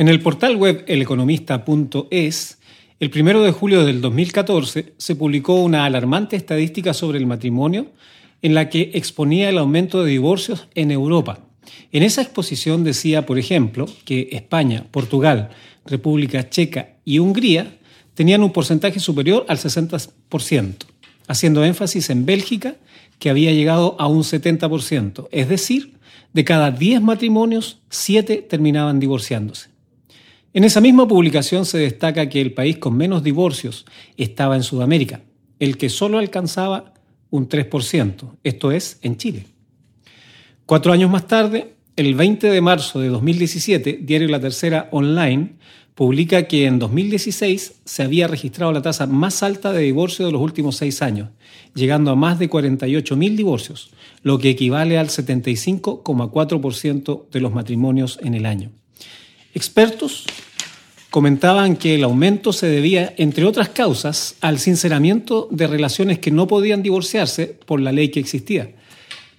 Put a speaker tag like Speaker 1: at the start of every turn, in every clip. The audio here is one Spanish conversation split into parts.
Speaker 1: En el portal web eleconomista.es, el primero de julio del 2014 se publicó una alarmante estadística sobre el matrimonio en la que exponía el aumento de divorcios en Europa. En esa exposición decía, por ejemplo, que España, Portugal, República Checa y Hungría tenían un porcentaje superior al 60%, haciendo énfasis en Bélgica, que había llegado a un 70%, es decir, de cada 10 matrimonios, 7 terminaban divorciándose. En esa misma publicación se destaca que el país con menos divorcios estaba en Sudamérica, el que solo alcanzaba un 3%, esto es, en Chile. Cuatro años más tarde, el 20 de marzo de 2017, Diario La Tercera Online publica que en 2016 se había registrado la tasa más alta de divorcio de los últimos seis años, llegando a más de 48.000 divorcios, lo que equivale al 75,4% de los matrimonios en el año. Expertos comentaban que el aumento se debía, entre otras causas, al sinceramiento de relaciones que no podían divorciarse por la ley que existía,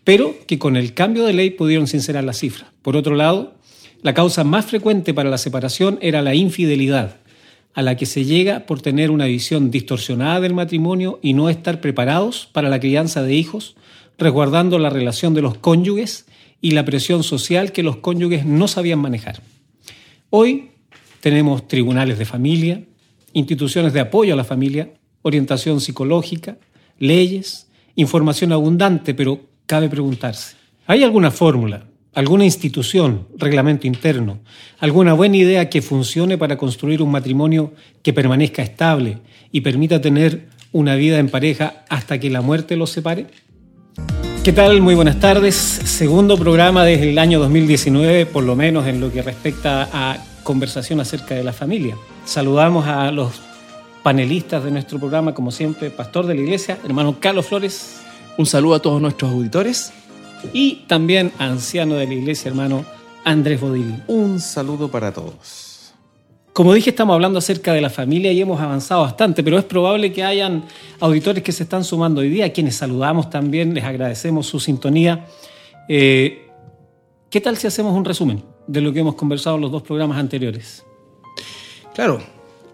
Speaker 1: pero que con el cambio de ley pudieron sincerar la cifra. Por otro lado, la causa más frecuente para la separación era la infidelidad, a la que se llega por tener una visión distorsionada del matrimonio y no estar preparados para la crianza de hijos, resguardando la relación de los cónyuges y la presión social que los cónyuges no sabían manejar. Hoy tenemos tribunales de familia, instituciones de apoyo a la familia, orientación psicológica, leyes, información abundante, pero cabe preguntarse, ¿hay alguna fórmula, alguna institución, reglamento interno, alguna buena idea que funcione para construir un matrimonio que permanezca estable y permita tener una vida en pareja hasta que la muerte los separe? ¿Qué tal? Muy buenas tardes. Segundo programa desde el año 2019, por lo menos en lo que respecta a conversación acerca de la familia. Saludamos a los panelistas de nuestro programa, como siempre, pastor de la iglesia, hermano Carlos Flores.
Speaker 2: Un saludo a todos nuestros auditores.
Speaker 1: Y también anciano de la iglesia, hermano Andrés Bodil.
Speaker 3: Un saludo para todos.
Speaker 1: Como dije, estamos hablando acerca de la familia y hemos avanzado bastante, pero es probable que hayan auditores que se están sumando hoy día, quienes saludamos también, les agradecemos su sintonía. Eh, ¿Qué tal si hacemos un resumen de lo que hemos conversado en los dos programas anteriores?
Speaker 2: Claro,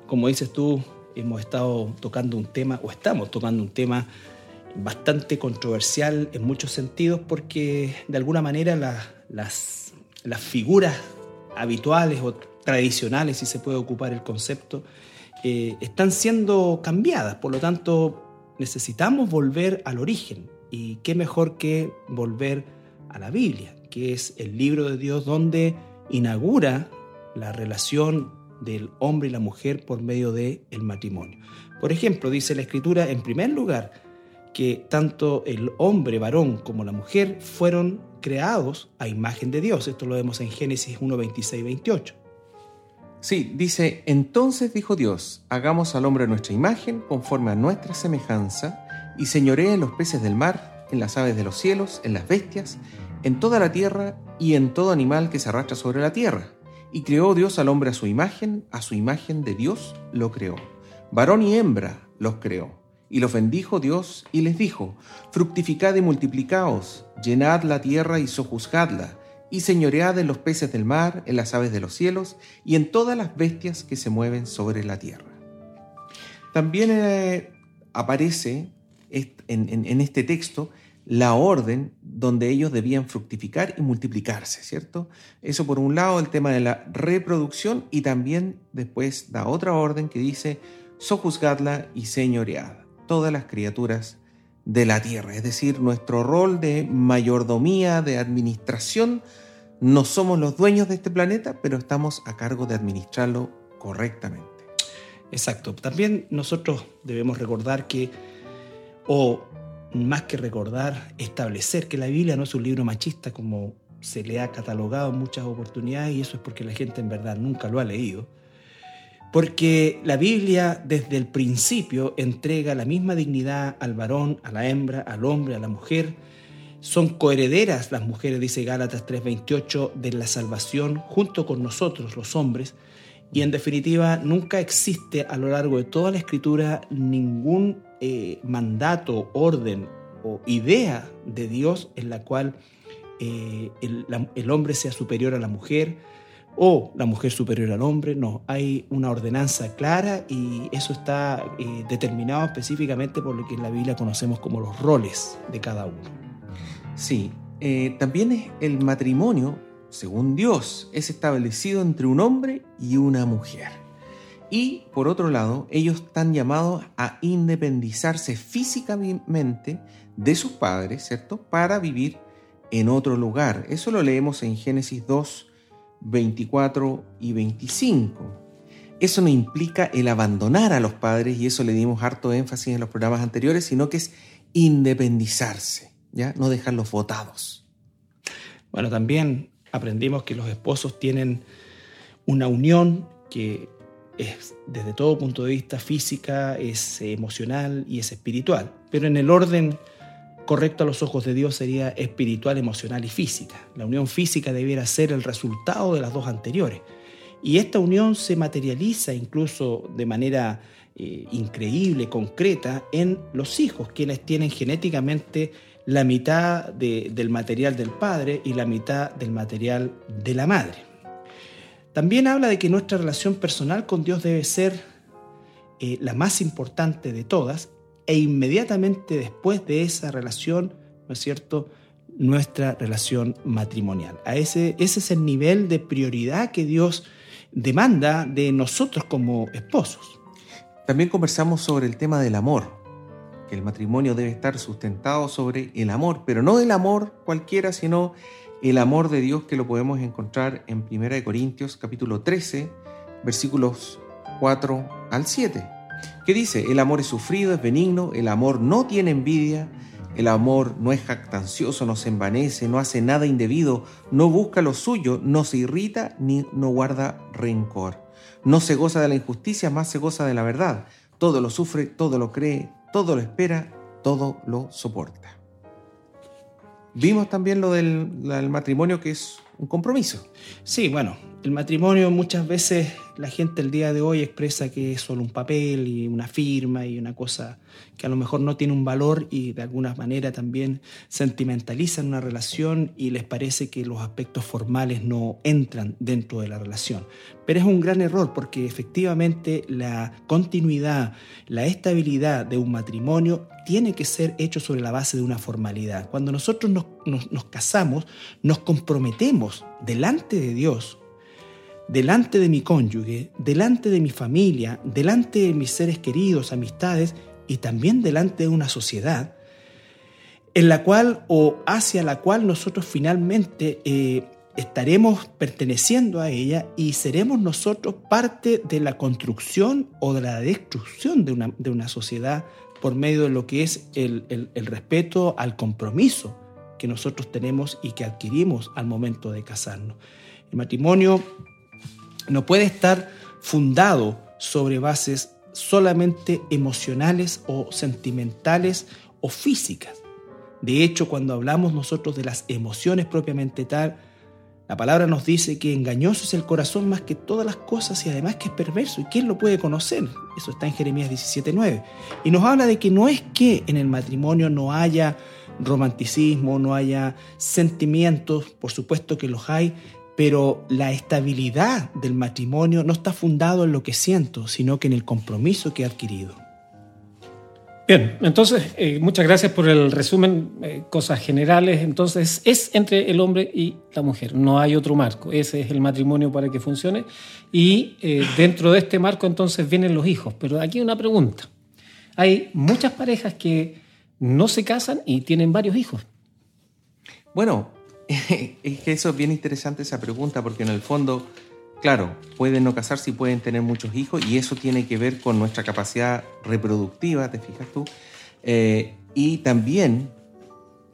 Speaker 2: como dices tú, hemos estado tocando un tema, o estamos tocando un tema bastante controversial en muchos sentidos, porque de alguna manera las, las figuras habituales o tradicionales, si se puede ocupar el concepto, eh, están siendo cambiadas. Por lo tanto, necesitamos volver al origen. Y qué mejor que volver a la Biblia, que es el libro de Dios donde inaugura la relación del hombre y la mujer por medio del el matrimonio. Por ejemplo, dice la Escritura, en primer lugar, que tanto el hombre varón como la mujer fueron creados a imagen de Dios. Esto lo vemos en Génesis 1, 26, 28.
Speaker 3: Sí, dice, entonces dijo Dios, hagamos al hombre nuestra imagen, conforme a nuestra semejanza, y señoree en los peces del mar, en las aves de los cielos, en las bestias, en toda la tierra y en todo animal que se arrastra sobre la tierra. Y creó Dios al hombre a su imagen, a su imagen de Dios lo creó. Varón y hembra los creó. Y los bendijo Dios y les dijo, fructificad y multiplicaos, llenad la tierra y sojuzgadla y señoread en los peces del mar, en las aves de los cielos y en todas las bestias que se mueven sobre la tierra. También eh, aparece en, este texto la orden donde ellos debían fructificar y multiplicarse, ¿cierto? Eso por un lado, el tema de la reproducción y también después da otra orden que dice, sojuzgadla y señoread, todas las criaturas de la tierra, es decir, nuestro rol de mayordomía, de administración, no somos los dueños de este planeta, pero estamos a cargo de administrarlo correctamente.
Speaker 2: Exacto. También nosotros debemos recordar que, o más que recordar, establecer que la Biblia no es un libro machista como se le ha catalogado en muchas oportunidades y eso es porque la gente en verdad nunca lo ha leído porque la Biblia desde el principio entrega la misma dignidad al varón, a la hembra, al hombre, a la mujer. Son coherederas las mujeres, dice Gálatas 3:28, de la salvación junto con nosotros, los hombres. Y en definitiva, nunca existe a lo largo de toda la escritura ningún eh, mandato, orden o idea de Dios en la cual eh, el hombre sea superior a la mujer o la mujer superior al hombre, no, hay una ordenanza clara y eso está eh, determinado específicamente por lo que en la Biblia conocemos como los roles de cada uno.
Speaker 3: Sí, eh, también es el matrimonio, según Dios, es establecido entre un hombre y una mujer. Y por otro lado, ellos están llamados a independizarse físicamente de sus padres, ¿cierto? Para vivir en otro lugar. Eso lo leemos en Génesis 2, 24 y 25. Eso no implica el abandonar a los padres, y eso le dimos harto énfasis en los programas anteriores, sino que es independizarse, ¿ya? No dejarlos votados.
Speaker 2: Bueno, también aprendimos que los esposos tienen una unión que es desde todo punto de vista física, es emocional y es espiritual, pero en el orden correcto a los ojos de Dios sería espiritual, emocional y física. La unión física debiera ser el resultado de las dos anteriores. Y esta unión se materializa incluso de manera eh, increíble, concreta, en los hijos, quienes tienen genéticamente la mitad del material del padre y la mitad del material de la madre. También habla de que nuestra relación personal con Dios debe ser eh, la más importante de todas e inmediatamente después de esa relación, ¿no es cierto?, nuestra relación matrimonial. A ese, ese es el nivel de prioridad que Dios demanda de nosotros como esposos.
Speaker 3: También conversamos sobre el tema del amor, que el matrimonio debe estar sustentado sobre el amor, pero no el amor cualquiera, sino el amor de Dios que lo podemos encontrar en 1 Corintios capítulo 13, versículos 4 al 7. ¿Qué dice? El amor es sufrido, es benigno, el amor no tiene envidia, el amor no es jactancioso, no se envanece, no hace nada indebido, no busca lo suyo, no se irrita ni no guarda rencor. No se goza de la injusticia, más se goza de la verdad. Todo lo sufre, todo lo cree, todo lo espera, todo lo soporta. Vimos también lo del, del matrimonio que es un compromiso.
Speaker 2: Sí, bueno, el matrimonio muchas veces la gente el día de hoy expresa que es solo un papel y una firma y una cosa que a lo mejor no tiene un valor y de alguna manera también sentimentalizan una relación y les parece que los aspectos formales no entran dentro de la relación. Pero es un gran error porque efectivamente la continuidad, la estabilidad de un matrimonio tiene que ser hecho sobre la base de una formalidad. Cuando nosotros nos, nos casamos, nos comprometemos delante de Dios delante de mi cónyuge, delante de mi familia, delante de mis seres queridos, amistades y también delante de una sociedad en la cual o hacia la cual nosotros finalmente eh, estaremos perteneciendo a ella y seremos nosotros parte de la construcción o de la destrucción de una, de una sociedad por medio de lo que es el, el respeto al compromiso que nosotros tenemos y que adquirimos al momento de casarnos. El matrimonio no puede estar fundado sobre bases solamente emocionales o sentimentales o físicas. De hecho, cuando hablamos nosotros de las emociones propiamente tal, la palabra nos dice que engañoso es el corazón más que todas las cosas y además que es perverso. ¿Y quién lo puede conocer? Eso está en Jeremías 17.9. Y nos habla de que no es que en el matrimonio no haya romanticismo, no haya sentimientos, por supuesto que los hay, pero la estabilidad del matrimonio no está fundado en lo que siento, sino que en el compromiso que he adquirido.
Speaker 1: Bien, entonces, eh, muchas gracias por el resumen, eh, cosas generales. Entonces, es entre el hombre y la mujer, no hay otro marco. Ese es el matrimonio para que funcione. Y eh, dentro de este marco, entonces, vienen los hijos. Pero aquí una pregunta. Hay muchas parejas que no se casan y tienen varios hijos.
Speaker 3: Bueno, es que eso es bien interesante esa pregunta, porque en el fondo, claro, pueden no casarse y pueden tener muchos hijos, y eso tiene que ver con nuestra capacidad reproductiva, ¿te fijas tú? Eh, y también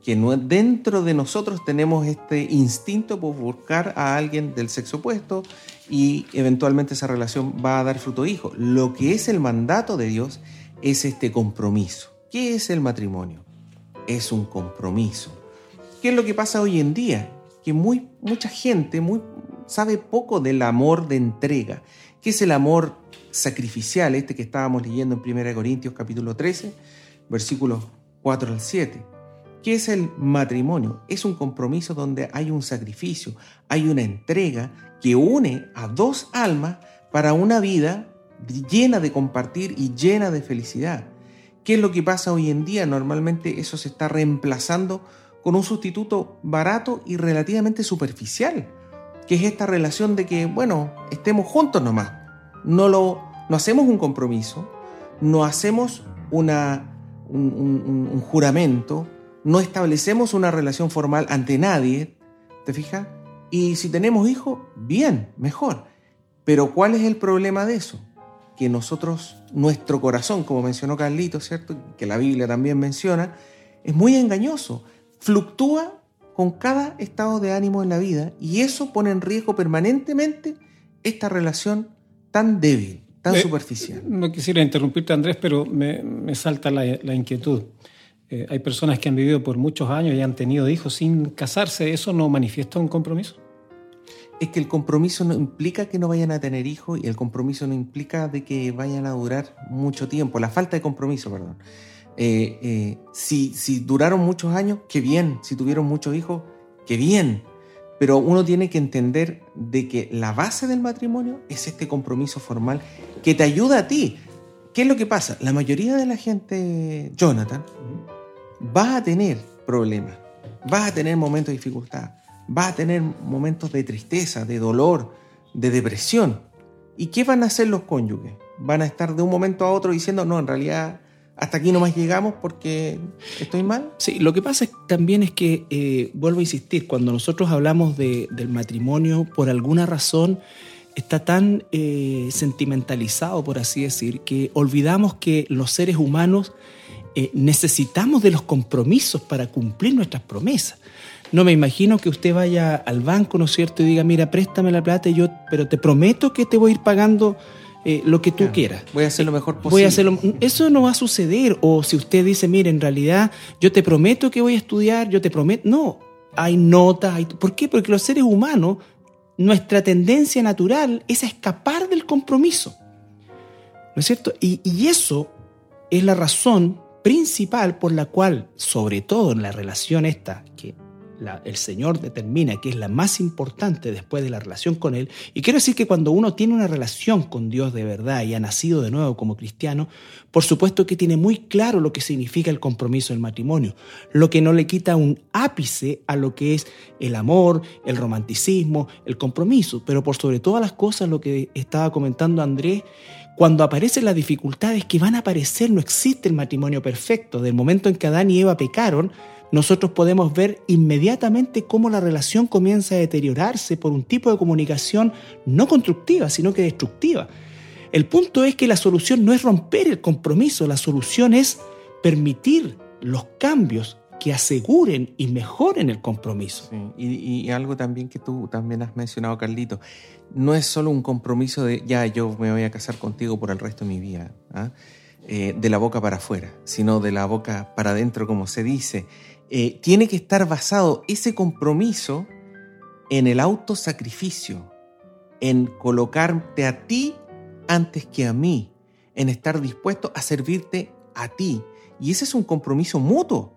Speaker 3: que dentro de nosotros tenemos este instinto por buscar a alguien del sexo opuesto y eventualmente esa relación va a dar fruto hijo. Lo que es el mandato de Dios es este compromiso. ¿Qué es el matrimonio? Es un compromiso ¿Qué es lo que pasa hoy en día? Que muy, mucha gente muy, sabe poco del amor de entrega. ¿Qué es el amor sacrificial? Este que estábamos leyendo en 1 Corintios capítulo 13, versículos 4 al 7. ¿Qué es el matrimonio? Es un compromiso donde hay un sacrificio, hay una entrega que une a dos almas para una vida llena de compartir y llena de felicidad. ¿Qué es lo que pasa hoy en día? Normalmente eso se está reemplazando con un sustituto barato y relativamente superficial, que es esta relación de que, bueno, estemos juntos nomás. No, lo, no hacemos un compromiso, no hacemos una, un, juramento, no establecemos una relación formal ante nadie, ¿te fijas? Y si tenemos hijos, bien, mejor. Pero ¿cuál es el problema de eso? Que nosotros, nuestro corazón, como mencionó Carlito, ¿cierto? Que la Biblia también menciona, es muy engañoso. Fluctúa con cada estado de ánimo en la vida y eso pone en riesgo permanentemente esta relación tan débil, tan eh, superficial.
Speaker 1: No quisiera interrumpirte, Andrés, pero me, salta la, inquietud. Eh, hay personas que han vivido por muchos años y han tenido hijos sin casarse. ¿Eso no manifiesta un compromiso?
Speaker 3: Es que el compromiso no implica que no vayan a tener hijos y el compromiso no implica de que vayan a durar mucho tiempo. La falta de compromiso, perdón. Eh, si, si duraron muchos años, qué bien. Si tuvieron muchos hijos, qué bien. Pero uno tiene que entender de que la base del matrimonio es este compromiso formal que te ayuda a ti. ¿Qué es lo que pasa? La mayoría de la gente, Jonathan, va a tener problemas, va a tener momentos de dificultad, va a tener momentos de tristeza, de dolor, de depresión. ¿Y qué van a hacer los cónyuges? Van a estar de un momento a otro diciendo, no, en realidad hasta aquí nomás llegamos porque estoy mal.
Speaker 2: Sí, lo que pasa también es que, eh, vuelvo a insistir, cuando nosotros hablamos del matrimonio, por alguna razón está tan eh, sentimentalizado, por así decir, que olvidamos que los seres humanos eh, necesitamos de los compromisos para cumplir nuestras promesas. No me imagino que usted vaya al banco, ¿no es cierto?, y diga, mira, préstame la plata y yo, pero te prometo que te voy a ir pagando eh, lo que tú quieras.
Speaker 3: Voy a hacer lo mejor posible.
Speaker 2: Voy a hacerlo, eso no va a suceder. O si usted dice, mire, en realidad yo te prometo que voy a estudiar, yo te prometo. No, hay notas. Hay... ¿Por qué? Porque los seres humanos, nuestra tendencia natural es a escapar del compromiso. ¿No es cierto? Y, y eso es la razón principal por la cual, sobre todo en la relación esta, que el Señor determina que es la más importante después de la relación con Él. Y quiero decir que cuando uno tiene una relación con Dios de verdad y ha nacido de nuevo como cristiano, por supuesto que tiene muy claro lo que significa el compromiso del matrimonio, lo que no le quita un ápice a lo que es el amor, el romanticismo, el compromiso, pero por sobre todas las cosas lo que estaba comentando Andrés, cuando aparecen las dificultades que van a aparecer, no existe el matrimonio perfecto. Del momento en que Adán y Eva pecaron, nosotros podemos ver inmediatamente cómo la relación comienza a deteriorarse por un tipo de comunicación no constructiva, sino que destructiva. El punto es que la solución no es romper el compromiso, la solución es permitir los cambios que aseguren y mejoren el compromiso.
Speaker 3: y, algo también que tú también has mencionado, Carlito, no es solo un compromiso de ya yo me voy a casar contigo por el resto de mi vida, ¿ah? eh, de la boca para afuera, sino de la boca para adentro, como se dice. Eh, tiene que estar basado ese compromiso en el autosacrificio, en colocarte a ti antes que a mí, en estar dispuesto a servirte a ti. Y ese es un compromiso mutuo.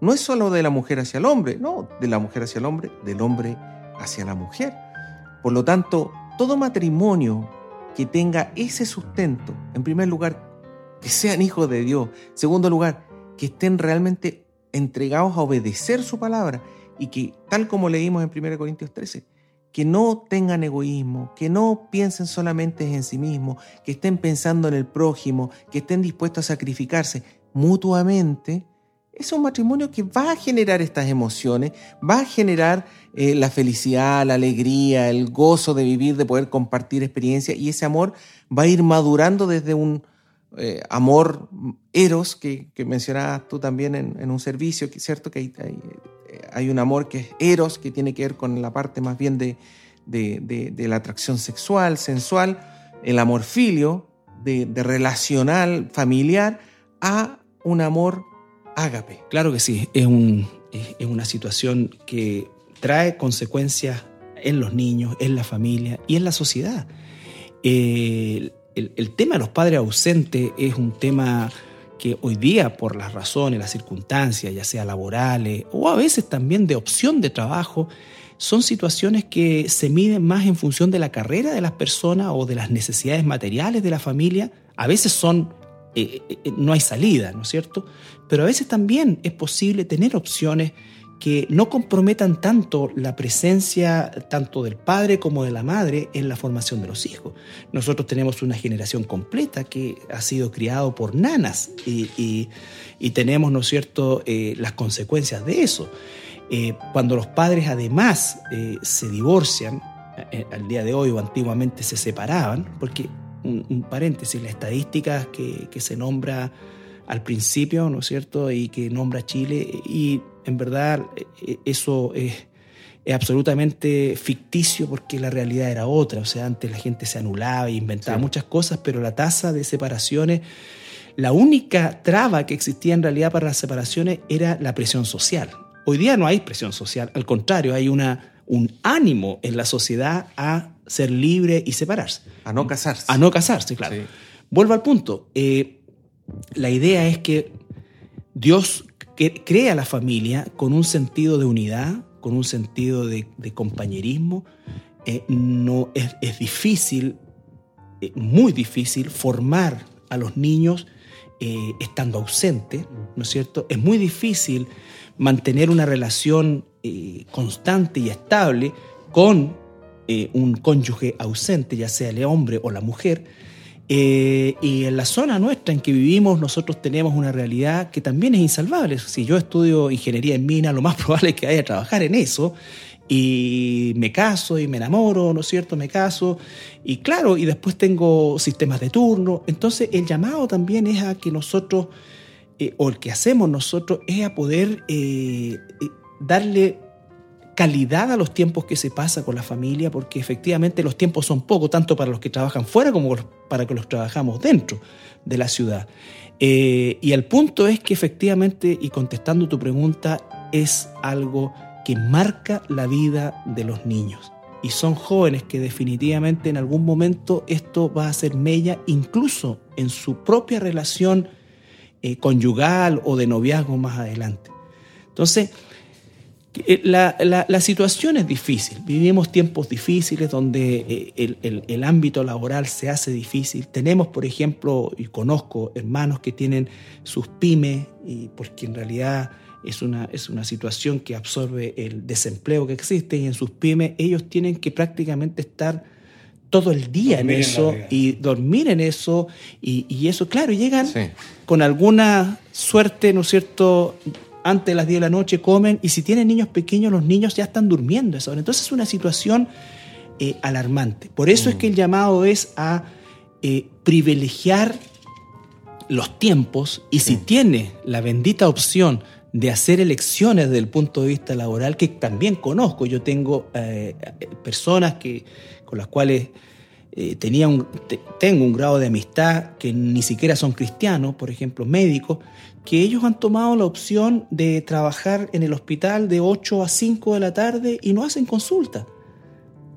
Speaker 3: No es solo de la mujer hacia el hombre, no, de la mujer hacia el hombre, del hombre hacia la mujer. Por lo tanto, todo matrimonio que tenga ese sustento, en primer lugar, que sean hijos de Dios, segundo lugar, que estén realmente entregados a obedecer su palabra y que, tal como leímos en 1 Corintios 13, que no tengan egoísmo, que no piensen solamente en sí mismos, que estén pensando en el prójimo, que estén dispuestos a sacrificarse mutuamente, es un matrimonio que va a generar estas emociones, va a generar eh, la felicidad, la alegría, el gozo de vivir, de poder compartir experiencias y ese amor va a ir madurando desde un, eh, amor eros que, que, mencionabas tú también en, un servicio, ¿cierto? Que hay, hay, un amor que es eros, que tiene que ver con la parte más bien de, de, de, la atracción sexual, sensual, el amor filio, de, relacional, familiar, a un amor ágape.
Speaker 2: Claro que sí, es, un, es una situación que trae consecuencias en los niños, en la familia y en la sociedad. Eh, el, tema de los padres ausentes es un tema que hoy día, por las razones, las circunstancias, ya sea laborales o a veces también de opción de trabajo, son situaciones que se miden más en función de la carrera de las personas o de las necesidades materiales de la familia. A veces son, eh, eh, no hay salida, ¿no es cierto? Pero a veces también es posible tener opciones que no comprometan tanto la presencia tanto del padre como de la madre en la formación de los hijos. Nosotros tenemos una generación completa que ha sido criado por nanas y, tenemos, ¿no es cierto?, eh, las consecuencias de eso. Eh, cuando los padres además eh, se divorcian, al día de hoy o antiguamente se separaban, porque un, paréntesis, la estadística que, que se nombra al principio, ¿no es cierto? Y que nombra Chile y en verdad e, eso es, absolutamente ficticio porque la realidad era otra. O sea, antes la gente se anulaba e inventaba muchas cosas, pero la tasa de separaciones, la única traba que existía en realidad para las separaciones era la presión social. Hoy día no hay presión social, al contrario, hay una, un ánimo en la sociedad a ser libre y separarse.
Speaker 3: A no casarse.
Speaker 2: A no casarse, claro. Vuelvo al punto. Eh, la idea es que Dios crea la familia con un sentido de unidad, con un sentido de, compañerismo. Eh, no, es, difícil, eh, muy difícil, formar a los niños eh, estando ausente, ¿no es cierto? Es muy difícil mantener una relación constante y estable con un cónyuge ausente, ya sea el hombre o la mujer. Eh, y en la zona nuestra en que vivimos nosotros tenemos una realidad que también es insalvable. Si yo estudio ingeniería en mina, lo más probable es que vaya a trabajar en eso y me caso y me enamoro, ¿no es cierto? Me caso y claro, y después tengo sistemas de turno. Entonces el llamado también es a que nosotros, eh, o el que hacemos nosotros, es a poder eh, darle calidad a los tiempos que se pasa con la familia, porque efectivamente los tiempos son pocos, tanto para los que trabajan fuera como para que los trabajamos dentro de la ciudad. Eh, y el punto es que efectivamente, y contestando tu pregunta, es algo que marca la vida de los niños. Y son jóvenes que definitivamente en algún momento esto va a ser mella, incluso en su propia relación eh, conyugal o de noviazgo más adelante. Entonces, eh, la, la, situación es difícil, vivimos tiempos difíciles donde eh, el, el, el, ámbito laboral se hace difícil. Tenemos, por ejemplo, y conozco hermanos que tienen sus pymes, y porque en realidad es una, es una situación que absorbe el desempleo que existe, y en sus pymes ellos tienen que prácticamente estar todo el día en eso y dormir en eso, y, y eso, claro, llegan con alguna suerte, ¿no es cierto?, antes de las 10 de la noche comen y si tienen niños pequeños, los niños ya están durmiendo esa hora. Entonces es una situación eh, alarmante. Por eso es que el llamado es a eh, privilegiar los tiempos y si tiene la bendita opción de hacer elecciones desde el punto de vista laboral, que también conozco, yo tengo eh, personas que, con las cuales tenía un, tengo un grado de amistad que ni siquiera son cristianos, por ejemplo, médicos, que ellos han tomado la opción de trabajar en el hospital de 8 a 5 de la tarde y no hacen consulta.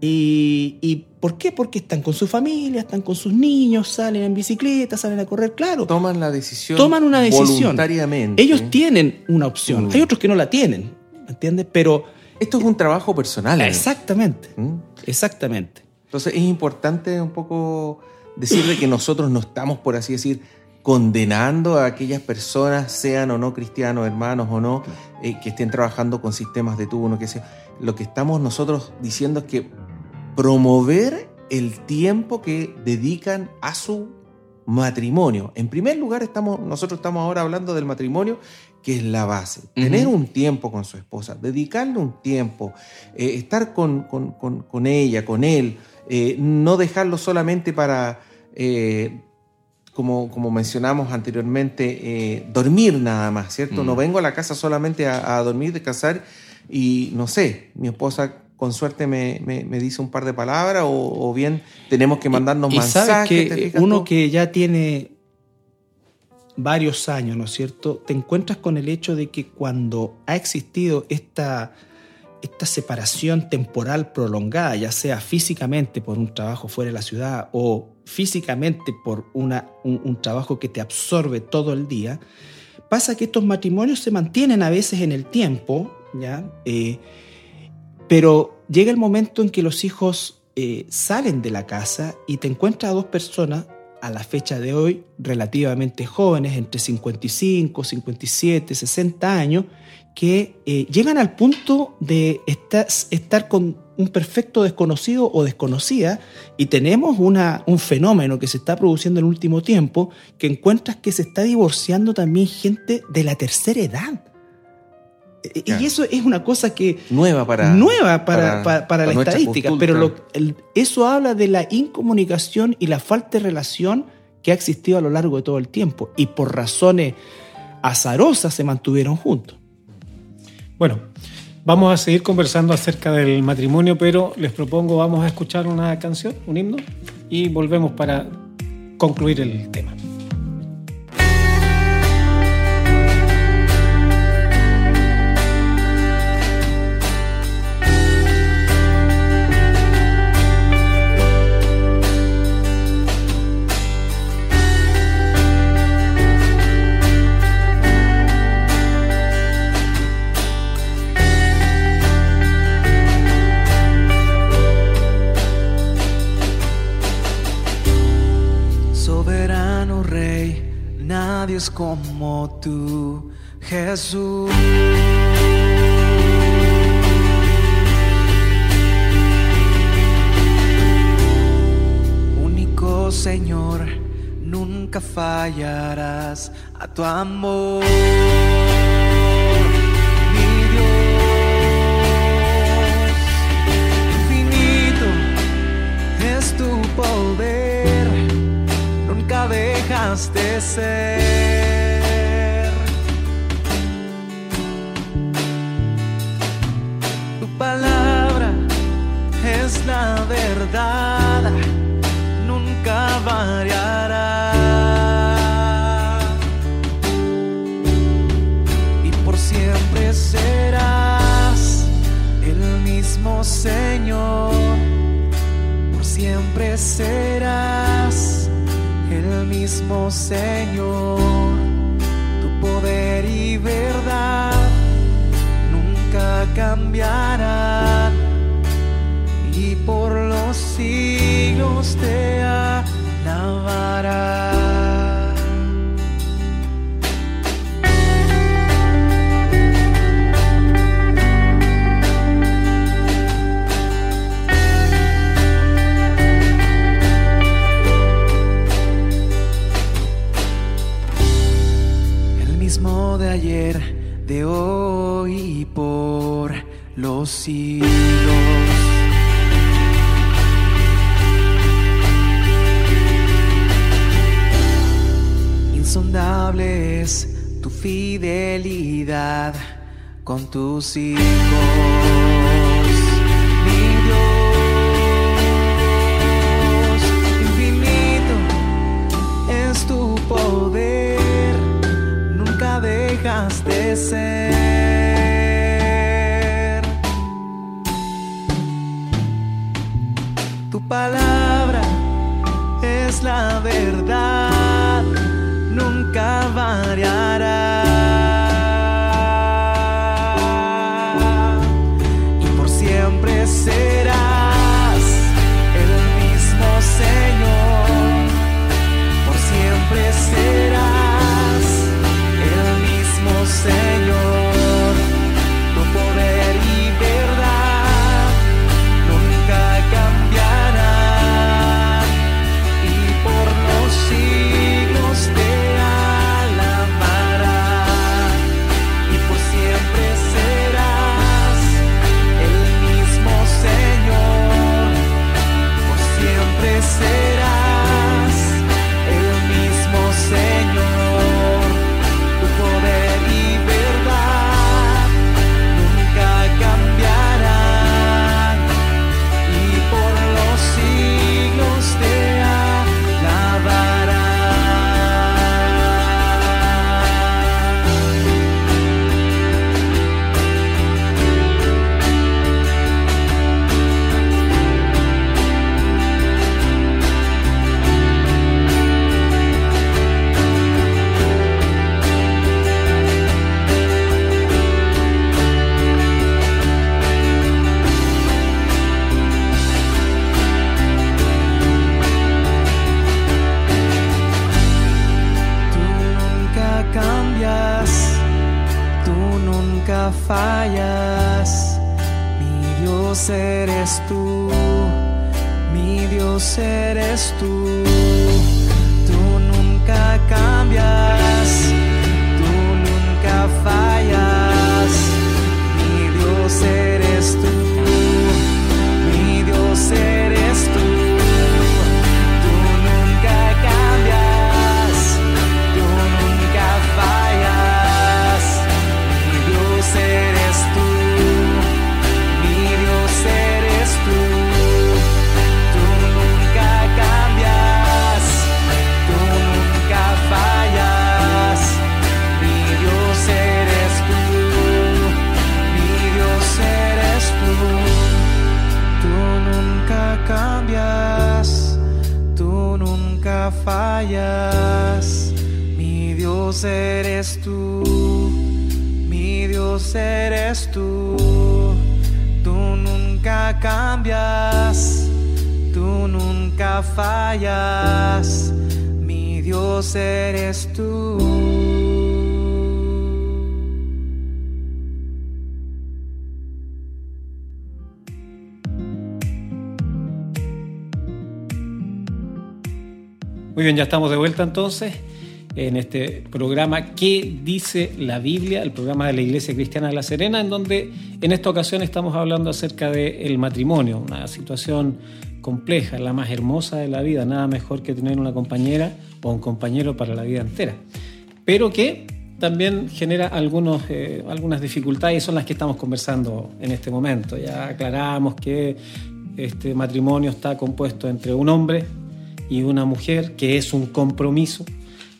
Speaker 2: ¿Y, por qué? Porque están con su familia, están con sus niños, salen en bicicleta, salen a correr, claro.
Speaker 3: Toman la decisión.
Speaker 2: Toman una decisión.
Speaker 3: Voluntariamente.
Speaker 2: Ellos tienen una opción. Mm. Hay otros que no la tienen, ¿entiendes? Pero...
Speaker 3: Esto es un trabajo personal.
Speaker 2: ¿eh? Exactamente, ¿Mm? exactamente.
Speaker 3: Entonces es importante un poco decirle que nosotros no estamos, por así decir, condenando a aquellas personas, sean o no cristianos, hermanos o no, eh, que estén trabajando con sistemas de tubo, no que sea. Lo que estamos nosotros diciendo es que promover el tiempo que dedican a su matrimonio. En primer lugar, estamos, nosotros estamos ahora hablando del matrimonio, que es la base. Tener un tiempo con su esposa, dedicarle un tiempo, eh, estar con, con, ella, con él, eh, no dejarlo solamente para como, como mencionamos anteriormente, eh, dormir nada más, ¿cierto? No mm. vengo a la casa solamente a, dormir, descansar y no sé, mi esposa con suerte me, me, dice un par de palabras o, bien tenemos que mandarnos
Speaker 2: y,
Speaker 3: mensajes.
Speaker 2: que uno que ya tiene varios años, ¿no es cierto? Te encuentras con el hecho de que cuando ha existido esta esta separación temporal prolongada, ya sea físicamente por un trabajo fuera de la ciudad o físicamente por una, un, trabajo que te absorbe todo el día, pasa que estos matrimonios se mantienen a veces en el tiempo, ¿ya? Eh, pero llega el momento en que los hijos eh, salen de la casa y te encuentras a dos personas a la fecha de hoy relativamente jóvenes, entre 55, 57, 60 años, que eh, llegan al punto de estar, estar, con un perfecto desconocido o desconocida y tenemos una, un fenómeno que se está produciendo en el último tiempo que encuentras que se está divorciando también gente de la tercera edad. E, y eso es una cosa que...
Speaker 3: Nueva para,
Speaker 2: nueva para, para, la estadística, pero eso habla de la incomunicación y la falta de relación que ha existido a lo largo de todo el tiempo y por razones azarosas se mantuvieron juntos.
Speaker 1: Bueno, vamos a seguir conversando acerca del matrimonio, pero les propongo vamos a escuchar una canción, un himno, y volvemos para concluir el tema.
Speaker 4: Como tú, Jesús. Único Señor, nunca fallarás a tu amor. Mi Dios, infinito es tu poder, nunca dejas de ser. Variará. Y por siempre serás el mismo Señor. Por siempre serás el mismo Señor. Tu poder y verdad nunca cambiarán por los siglos te ayer, de hoy y por los siglos. Insondable tu fidelidad con tus hijos. Infinito es tu poder, nunca dejas de ser. Tu palabra es la verdad nunca fallas. Mi Dios eres tú, mi Dios eres tú. Tú nunca cambias. Eres tú. Tú nunca cambias, tú nunca fallas. Mi Dios eres tú.
Speaker 1: Muy bien, ya estamos de vuelta entonces en este programa ¿Qué dice la Biblia? El programa de la Iglesia Cristiana de La Serena, en donde en esta ocasión estamos hablando acerca del matrimonio, una situación compleja, la más hermosa de la vida, nada mejor que tener una compañera o un compañero para la vida entera, pero que también genera algunos, eh, algunas dificultades y son las que estamos conversando en este momento. Ya aclaramos que este matrimonio está compuesto entre un hombre y una mujer, que es un compromiso,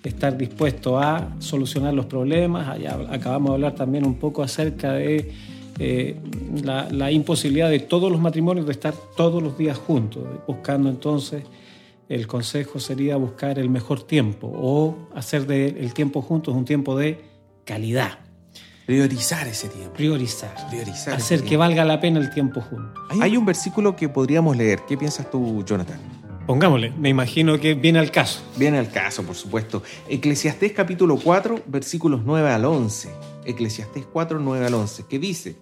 Speaker 1: estar dispuesto a solucionar los problemas. Allá acabamos de hablar también un poco acerca de eh, la, la, imposibilidad de todos los matrimonios de estar todos los días juntos, buscando entonces, el consejo sería buscar el mejor tiempo o hacer del el tiempo juntos un tiempo de calidad.
Speaker 3: Priorizar ese tiempo.
Speaker 1: Priorizar.
Speaker 3: Priorizar
Speaker 1: hacer que
Speaker 3: tiempo.
Speaker 1: valga la pena el tiempo juntos.
Speaker 3: Hay un versículo que podríamos leer. ¿Qué piensas tú, Jonathan?
Speaker 1: Pongámosle, me imagino que viene al caso.
Speaker 3: Viene al caso, por supuesto. Eclesiastés capítulo 4, versículos 9 al 11. Eclesiastés 4, 9 al 11, que dice,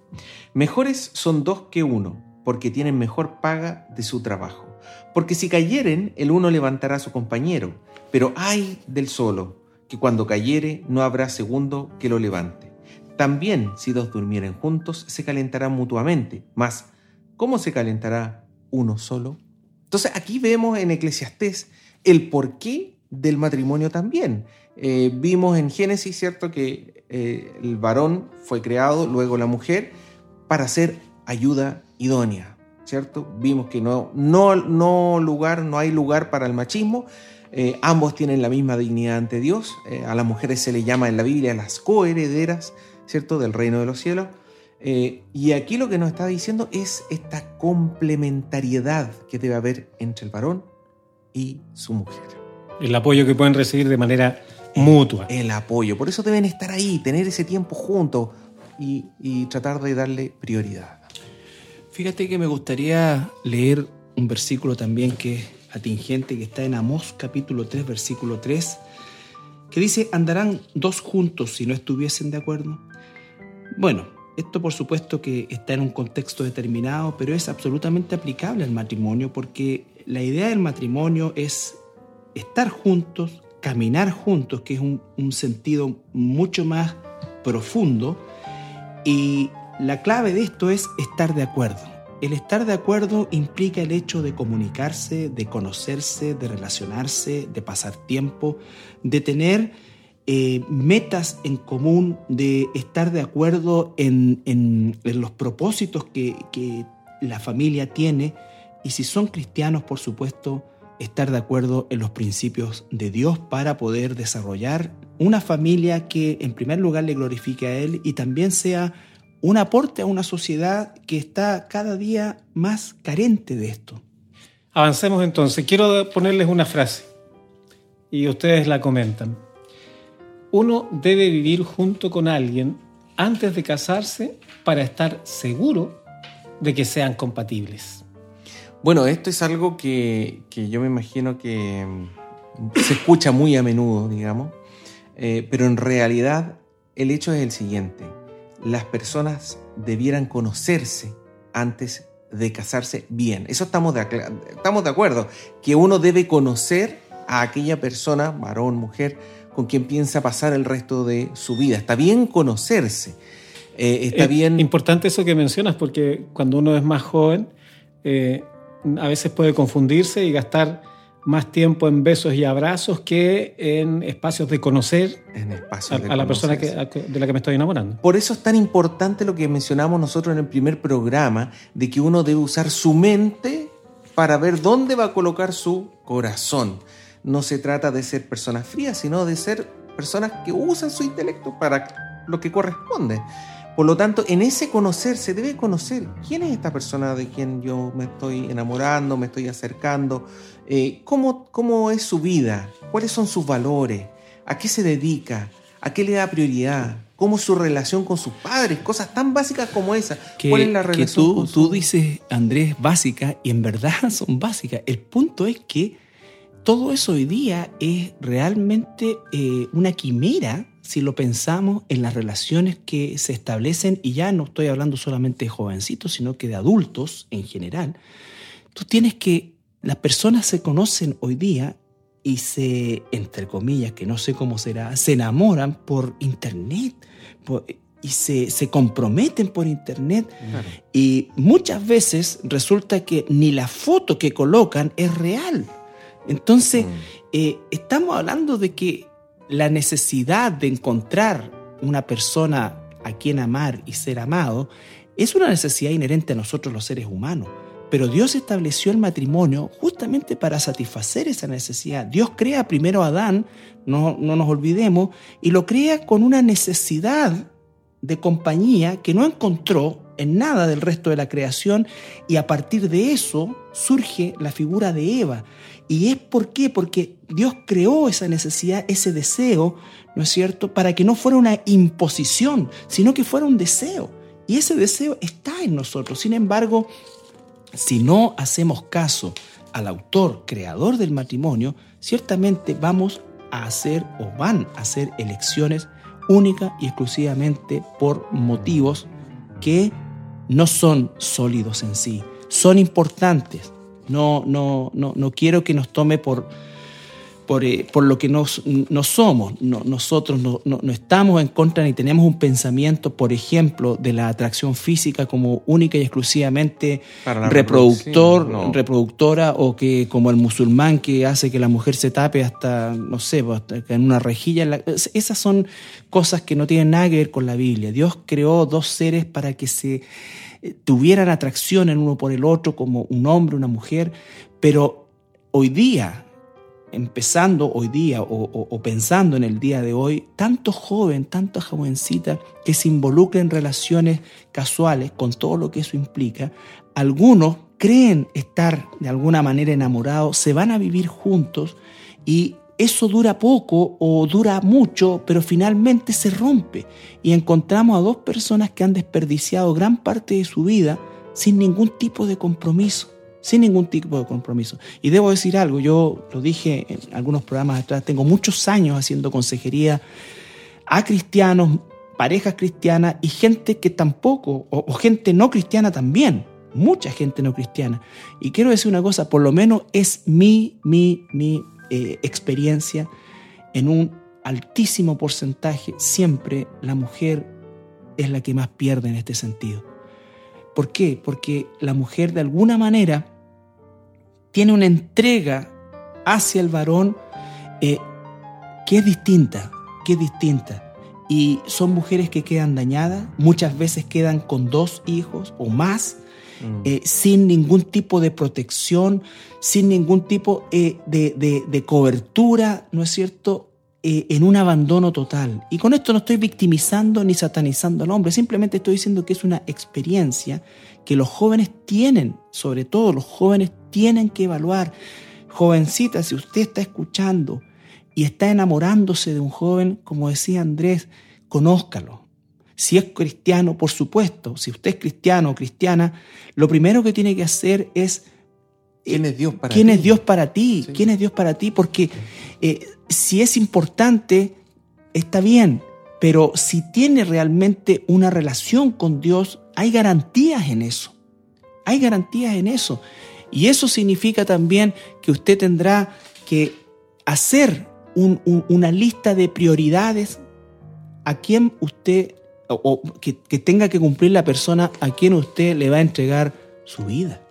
Speaker 3: Mejores son dos que uno, porque tienen mejor paga de su trabajo. Porque si cayeren, el uno levantará a su compañero, pero ay del solo, que cuando cayere no habrá segundo que lo levante. También si dos durmieren juntos, se calentarán mutuamente, mas ¿cómo se calentará uno solo? Entonces aquí vemos en Eclesiastés el porqué del matrimonio también. Eh, vimos en Génesis, ¿cierto?, que eh, el varón fue creado, luego la mujer, para ser ayuda idónea, ¿cierto? Vimos que no, no, no, lugar, no hay lugar para el machismo. Eh, ambos tienen la misma dignidad ante Dios. a las mujeres se le llama en la Biblia las coherederas, ¿cierto?, del reino de los cielos. Eh, y aquí lo que nos está diciendo es esta complementariedad que debe haber entre el varón y su mujer.
Speaker 1: El apoyo que pueden recibir de manera mutua.
Speaker 3: El apoyo. Por eso deben estar ahí, tener ese tiempo juntos y, y tratar de darle prioridad.
Speaker 2: Fíjate que me gustaría leer un versículo también que es atingente, que está en Amós capítulo 3, versículo 3, que dice, andarán dos juntos si no estuviesen de acuerdo. Bueno, esto por supuesto que está en un contexto determinado, pero es absolutamente aplicable al matrimonio porque la idea del matrimonio es estar juntos, caminar juntos, que es un, un sentido mucho más profundo, y la clave de esto es estar de acuerdo. El estar de acuerdo implica el hecho de comunicarse, de conocerse, de relacionarse, de pasar tiempo, de tener eh, metas en común, de estar de acuerdo en, en, en los propósitos que, que, la familia tiene y si son cristianos, por supuesto, estar de acuerdo en los principios de Dios para poder desarrollar una familia que en primer lugar le glorifique a Él y también sea un aporte a una sociedad que está cada día más carente de esto.
Speaker 1: Avancemos entonces. Quiero ponerles una frase y ustedes la comentan uno debe vivir junto con alguien antes de casarse para estar seguro de que sean compatibles.
Speaker 3: Bueno, esto es algo que, que yo me imagino que se escucha muy a menudo, digamos, eh, pero en realidad el hecho es el siguiente, las personas debieran conocerse antes de casarse bien. Eso estamos estamos de acuerdo, que uno debe conocer a aquella persona, varón, mujer, con quien piensa pasar el resto de su vida. Está bien conocerse. Eh, está
Speaker 1: es
Speaker 3: bien.
Speaker 1: Importante eso que mencionas, porque cuando uno es más joven, eh, a veces puede confundirse y gastar más tiempo en besos y abrazos que en espacios de conocer
Speaker 3: en espacios
Speaker 1: a,
Speaker 3: de
Speaker 1: a la persona que, a- de la que me estoy enamorando.
Speaker 3: Por eso es tan importante lo que mencionamos nosotros en el primer programa, de que uno debe usar su mente para ver dónde va a colocar su corazón. No se trata de ser personas frías, sino de ser personas que usan su intelecto para lo que corresponde. Por lo tanto, en ese conocer se debe conocer quién es esta persona de quien yo me estoy enamorando, me estoy acercando, eh, cómo, cómo es su vida, cuáles son sus valores, a qué se dedica, a qué le da prioridad, cómo su relación con sus padres, cosas tan básicas como esa.
Speaker 2: que,
Speaker 3: ¿Cuál es la
Speaker 2: que
Speaker 3: relación
Speaker 2: tú,
Speaker 3: con su-
Speaker 2: tú dices, Andrés, básicas, y en verdad son básicas. El punto es que todo eso hoy día es realmente eh, una quimera si lo pensamos en las relaciones que se establecen, y ya no estoy hablando solamente de jovencitos, sino que de adultos en general. Tú tienes que, las personas se conocen hoy día y se, entre comillas, que no sé cómo será, se enamoran por internet por- y se, se comprometen por internet
Speaker 3: Claro.
Speaker 2: y muchas veces resulta que ni la foto que colocan es real. Entonces,
Speaker 3: Mm.
Speaker 2: eh, estamos hablando de que la necesidad de encontrar una persona a quien amar y ser amado es una necesidad inherente a nosotros los seres humanos. Pero Dios estableció el matrimonio justamente para satisfacer esa necesidad. Dios crea primero a Adán, no, no nos olvidemos, y lo crea con una necesidad de compañía que no encontró en nada del resto de la creación y a partir de eso surge la figura de Eva. ¿Y es por qué? Porque Dios creó esa necesidad, ese deseo, ¿no es cierto? Para que no fuera una imposición, sino que fuera un deseo. Y ese deseo está en nosotros. Sin embargo, si no hacemos caso al autor, creador del matrimonio, ciertamente vamos a hacer o van a hacer elecciones única y exclusivamente por motivos que no son sólidos en sí, son importantes. No, no, no, no quiero que nos tome por, por, eh, por lo que nos, no somos. No- nosotros no, no- no estamos en contra ni tenemos un pensamiento, por ejemplo, de la atracción física como única y exclusivamente reproductor, reproductora o que como el musulmán que hace que la mujer se tape hasta, no sé, pues, hasta en una rejilla. en la- es- esas son cosas que no tienen nada que ver con la Biblia. Dios creó dos seres para que se eh, tuvieran atracción el uno por el otro como un hombre, una mujer, pero hoy día, empezando hoy día o, pensando en el día de hoy, tanto joven, tanta jovencita que se involucra en relaciones casuales con todo lo que eso implica, algunos creen estar de alguna manera enamorados, se van a vivir juntos y eso dura poco o dura mucho, pero finalmente se rompe. Y encontramos a dos personas que han desperdiciado gran parte de su vida sin ningún tipo de compromiso, sin ningún tipo de compromiso. Y debo decir algo, yo lo dije en algunos programas atrás, tengo muchos años haciendo consejería a cristianos, parejas cristianas y gente que tampoco, o, gente no cristiana también, mucha gente no cristiana. Y quiero decir una cosa, por lo menos es mi, mi, mi eh, experiencia en un altísimo porcentaje, siempre la mujer es la que más pierde en este sentido. ¿Por qué? Porque la mujer de alguna manera tiene una entrega hacia el varón eh, que es distinta, que es distinta. Y son mujeres que quedan dañadas, muchas veces quedan con dos hijos o más,
Speaker 3: Mm.
Speaker 2: eh, sin ningún tipo de protección, sin ningún tipo eh, de, de- de cobertura, ¿no es cierto? Eh, en un abandono total. Y con esto no estoy victimizando ni satanizando al hombre, simplemente estoy diciendo que es una experiencia que los jóvenes tienen, sobre todo los jóvenes tienen que evaluar. Jovencita, si usted está escuchando y está enamorándose de un joven, como decía Andrés, conózcalo. Si es cristiano, por supuesto, si usted es cristiano o cristiana, lo primero que tiene que hacer es
Speaker 3: ¿Quién es Dios para
Speaker 2: ¿Quién
Speaker 3: ti?
Speaker 2: es Dios para ti?
Speaker 3: Sí.
Speaker 2: ¿Quién es Dios para ti? Porque eh, si es importante, está bien, pero si tiene realmente una relación con Dios, hay garantías en eso. Hay garantías en eso. Y eso significa también que usted tendrá que hacer una lista de prioridades a quien usted, o, que, tenga que cumplir la persona a quien usted le va a entregar su vida.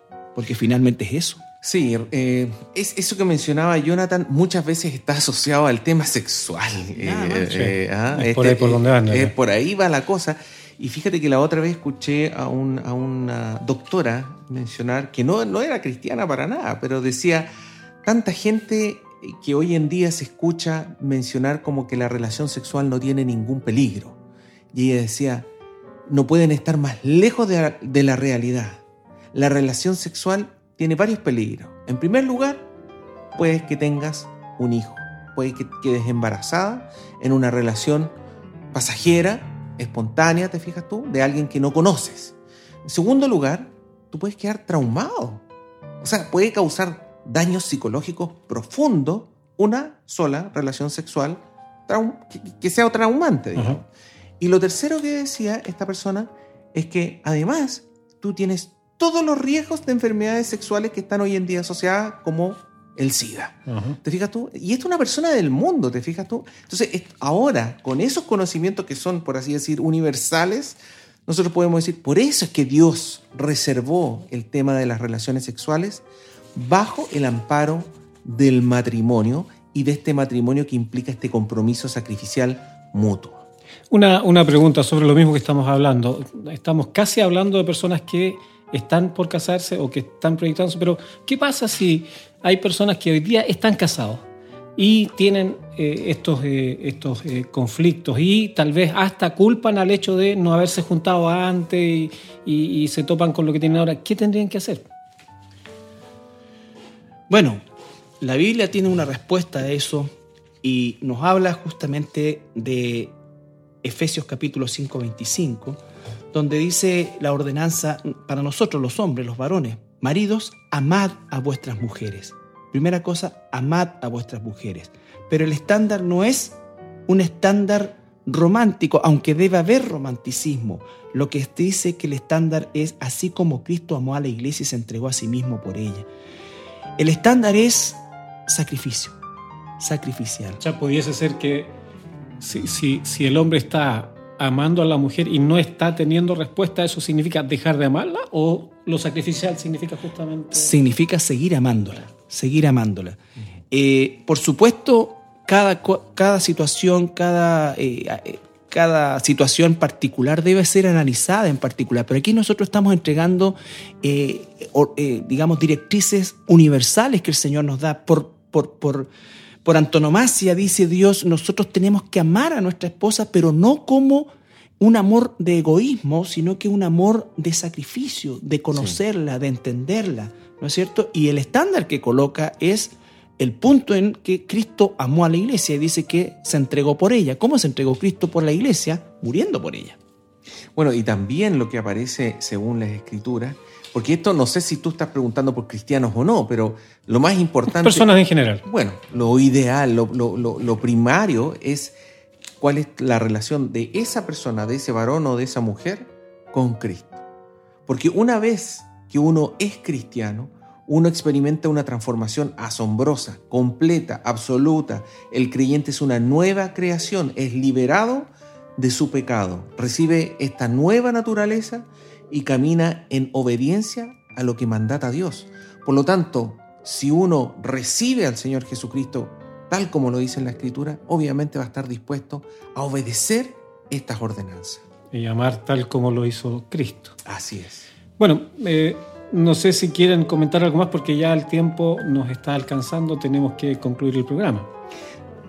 Speaker 2: Porque finalmente es eso.
Speaker 3: Sí, eh, es eso que mencionaba Jonathan muchas veces está asociado al tema sexual.
Speaker 1: es por ahí por donde van.
Speaker 3: por ahí va la cosa. Y fíjate que la otra vez escuché a, una doctora mencionar, que no, no era cristiana para nada, pero decía, tanta gente que hoy en día se escucha mencionar como que la relación sexual no tiene ningún peligro. Y ella decía, no pueden estar más lejos de, de la realidad. La relación sexual tiene varios peligros. En primer lugar, puedes que tengas un hijo, puedes que quedes embarazada en una relación pasajera espontánea, te fijas tú, de alguien que no conoces. En segundo lugar, tú puedes quedar traumado. O sea, puede causar daños psicológicos profundos una sola relación sexual que, sea traumante. Y lo tercero que decía esta persona es que además tú tienes todos los riesgos de enfermedades sexuales que están hoy en día asociadas como el SIDA. ¿Te fijas tú? Y esto es una persona del mundo, ¿te fijas tú? Entonces, ahora, con esos conocimientos que son, por así decir, universales, nosotros podemos decir, por eso es que Dios reservó el tema de las relaciones sexuales bajo el amparo del matrimonio y de este matrimonio que implica este compromiso sacrificial mutuo.
Speaker 1: Una, una pregunta sobre lo mismo que estamos hablando. Estamos casi hablando de personas que están por casarse o que están proyectándose, pero ¿qué pasa si hay personas que hoy día están casados y tienen eh, estos, eh, estos eh, conflictos y tal vez hasta culpan al hecho de no haberse juntado antes y, se topan con lo que tienen ahora? ¿Qué tendrían que hacer?
Speaker 2: Bueno, la Biblia tiene una respuesta a eso y nos habla justamente de Efesios capítulo 5, 25 donde dice la ordenanza para nosotros los hombres, los varones, maridos, amad a vuestras mujeres. Primera cosa, amad a vuestras mujeres. Pero el estándar no es un estándar romántico, aunque debe haber romanticismo. Lo que dice que el estándar es así como Cristo amó a la iglesia y se entregó a sí mismo por ella. El estándar es sacrificio, sacrificial.
Speaker 1: Ya pudiese ser que si, si, si el hombre está amando a la mujer y no está teniendo respuesta, ¿eso significa dejar de amarla o lo sacrificial significa justamente?
Speaker 2: Significa seguir amándola, seguir amándola. Eh, por supuesto, cada, cada situación, cada, eh, eh, cada situación particular debe ser analizada en particular, pero aquí nosotros estamos entregando, digamos, directrices universales que el Señor nos da por... por, por por antonomasia, dice Dios, nosotros tenemos que amar a nuestra esposa, pero no como un amor de egoísmo, sino que un amor de sacrificio, de conocerla, de entenderla, ¿no es cierto? Y el estándar que coloca es el punto en que Cristo amó a la iglesia y dice que se entregó por ella. ¿Cómo se entregó Cristo por la iglesia? Muriendo por ella.
Speaker 3: Bueno, y también lo que aparece según las escrituras porque esto no sé si tú estás preguntando por cristianos o no, pero lo más importante...
Speaker 1: Personas en general.
Speaker 3: Bueno, lo ideal, lo, lo, primario es cuál es la relación de esa persona, de ese varón o de esa mujer con Cristo. Porque una vez que uno es cristiano, uno experimenta una transformación asombrosa, completa, absoluta. El creyente es una nueva creación, es liberado de su pecado, recibe esta nueva naturaleza y camina en obediencia a lo que mandata Dios. Por lo tanto, si uno recibe al Señor Jesucristo tal como lo dice en la Escritura, obviamente va a estar dispuesto a obedecer estas ordenanzas.
Speaker 1: Y amar tal como lo hizo Cristo.
Speaker 3: Así es.
Speaker 1: Bueno, eh, no sé si quieren comentar algo más porque ya el tiempo nos está alcanzando, tenemos que concluir el programa.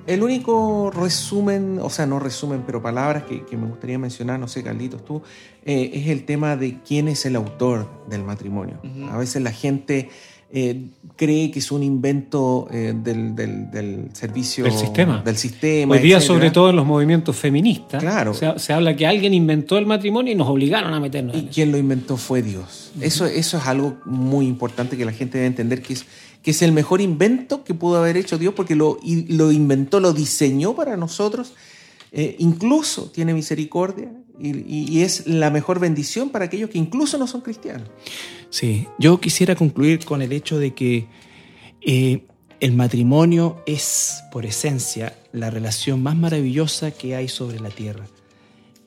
Speaker 3: El único resumen, o sea, no resumen, pero palabras que, me gustaría mencionar, no sé, Carlitos, tú, eh, es el tema de quién es el autor del matrimonio. A veces la gente eh, cree que es un invento eh, del, servicio
Speaker 1: del sistema.
Speaker 3: Del sistema
Speaker 1: Hoy día, sobre todo en los movimientos feministas,
Speaker 3: claro.
Speaker 1: se, habla que alguien inventó el matrimonio y nos obligaron a meternos.
Speaker 3: Y quien lo inventó fue Dios. eso, eso es algo muy importante que la gente debe entender que es que es el mejor invento que pudo haber hecho Dios porque lo, lo inventó, lo diseñó para nosotros eh, incluso tiene misericordia y, es la mejor bendición para aquellos que incluso no son cristianos.
Speaker 2: Sí, yo quisiera concluir con el hecho de que eh, el matrimonio es, por esencia, la relación más maravillosa que hay sobre la tierra.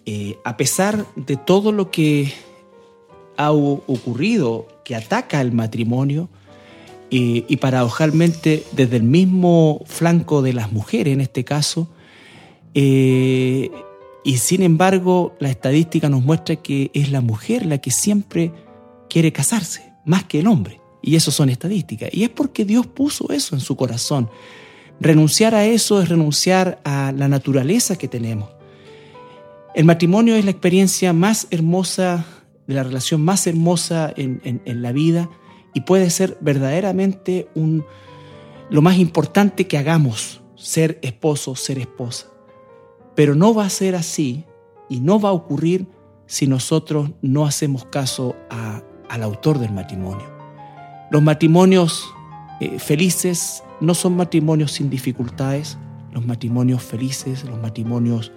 Speaker 2: Eh, a pesar de todo lo que ha ocurrido que ataca al matrimonio, y paradojalmente desde el mismo flanco de las mujeres en este caso, eh, y sin embargo la estadística nos muestra que es la mujer la que siempre quiere casarse, más que el hombre. Y eso son estadísticas. Y es porque Dios puso eso en su corazón. Renunciar a eso es renunciar a la naturaleza que tenemos. El matrimonio es la experiencia más hermosa, de la relación más hermosa en la vida y puede ser verdaderamente un, lo más importante que hagamos, ser esposo, ser esposa. Pero no va a ser así y no va a ocurrir si nosotros no hacemos caso a- al autor del matrimonio. Los matrimonios eh, felices no son matrimonios sin dificultades, los matrimonios felices, los matrimonios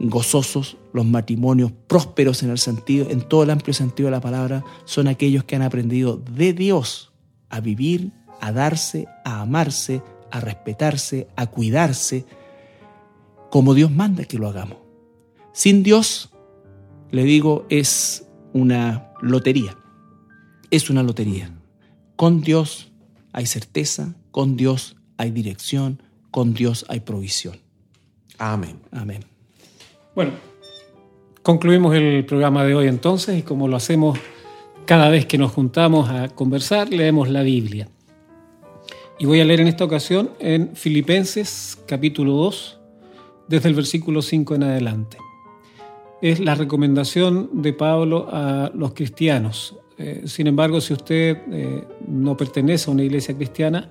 Speaker 2: gozosos, los matrimonios prósperos en el sentido, en todo el amplio sentido de la palabra, son aquellos que han aprendido de Dios a vivir, a darse, a amarse, a respetarse, a cuidarse, como Dios manda que lo hagamos. Sin Dios, le digo, es una lotería. Es una lotería. Con Dios hay certeza, con Dios hay dirección, con Dios hay provisión.
Speaker 3: Amén.
Speaker 2: Amén.
Speaker 1: Bueno, concluimos el programa de hoy entonces y como lo hacemos cada vez que nos juntamos a conversar, leemos la Biblia. Y voy a leer en esta ocasión en Filipenses capítulo 2, desde el versículo 5 en adelante. Es la recomendación de Pablo a los cristianos. Eh, sin embargo, si usted eh, no pertenece a una iglesia cristiana,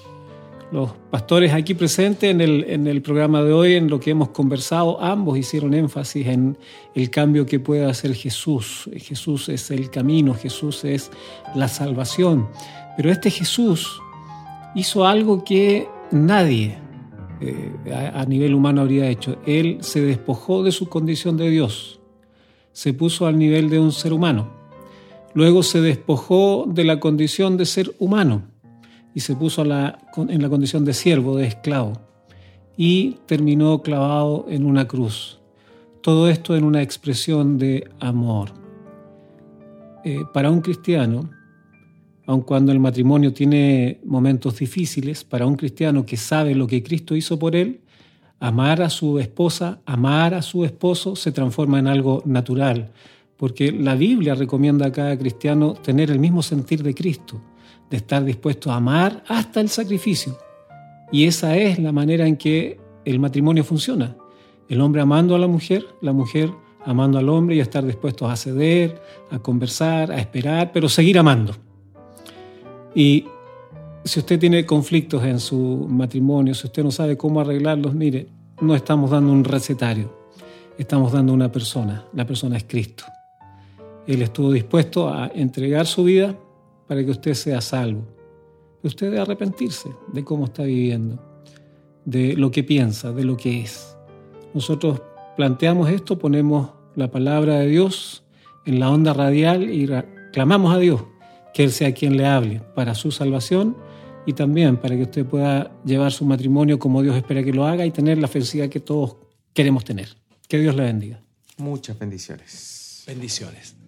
Speaker 1: los pastores aquí presentes en el, en el programa de hoy, en lo que hemos conversado, ambos hicieron énfasis en el cambio que puede hacer Jesús. Jesús es el camino, Jesús es la salvación. Pero este Jesús hizo algo que nadie eh, a, a nivel humano habría hecho. Él se despojó de su condición de Dios, se puso al nivel de un ser humano. Luego se despojó de la condición de ser humano y se puso en la condición de siervo, de esclavo, y terminó clavado en una cruz. Todo esto en una expresión de amor. Eh, para un cristiano, aun cuando el matrimonio tiene momentos difíciles, para un cristiano que sabe lo que Cristo hizo por él, amar a su esposa, amar a su esposo se transforma en algo natural, porque la Biblia recomienda a cada cristiano tener el mismo sentir de Cristo de estar dispuesto a amar hasta el sacrificio. Y esa es la manera en que el matrimonio funciona. El hombre amando a la mujer, la mujer amando al hombre y estar dispuestos a ceder, a conversar, a esperar, pero seguir amando. Y si usted tiene conflictos en su matrimonio, si usted no sabe cómo arreglarlos, mire, no estamos dando un recetario, estamos dando una persona, la persona es Cristo. Él estuvo dispuesto a entregar su vida para que usted sea salvo. Usted debe arrepentirse de cómo está viviendo, de lo que piensa, de lo que es. Nosotros planteamos esto, ponemos la palabra de Dios en la onda radial y clamamos a Dios que Él sea quien le hable para su salvación y también para que usted pueda llevar su matrimonio como Dios espera que lo haga y tener la felicidad que todos queremos tener. Que Dios le bendiga.
Speaker 3: Muchas bendiciones.
Speaker 2: Bendiciones.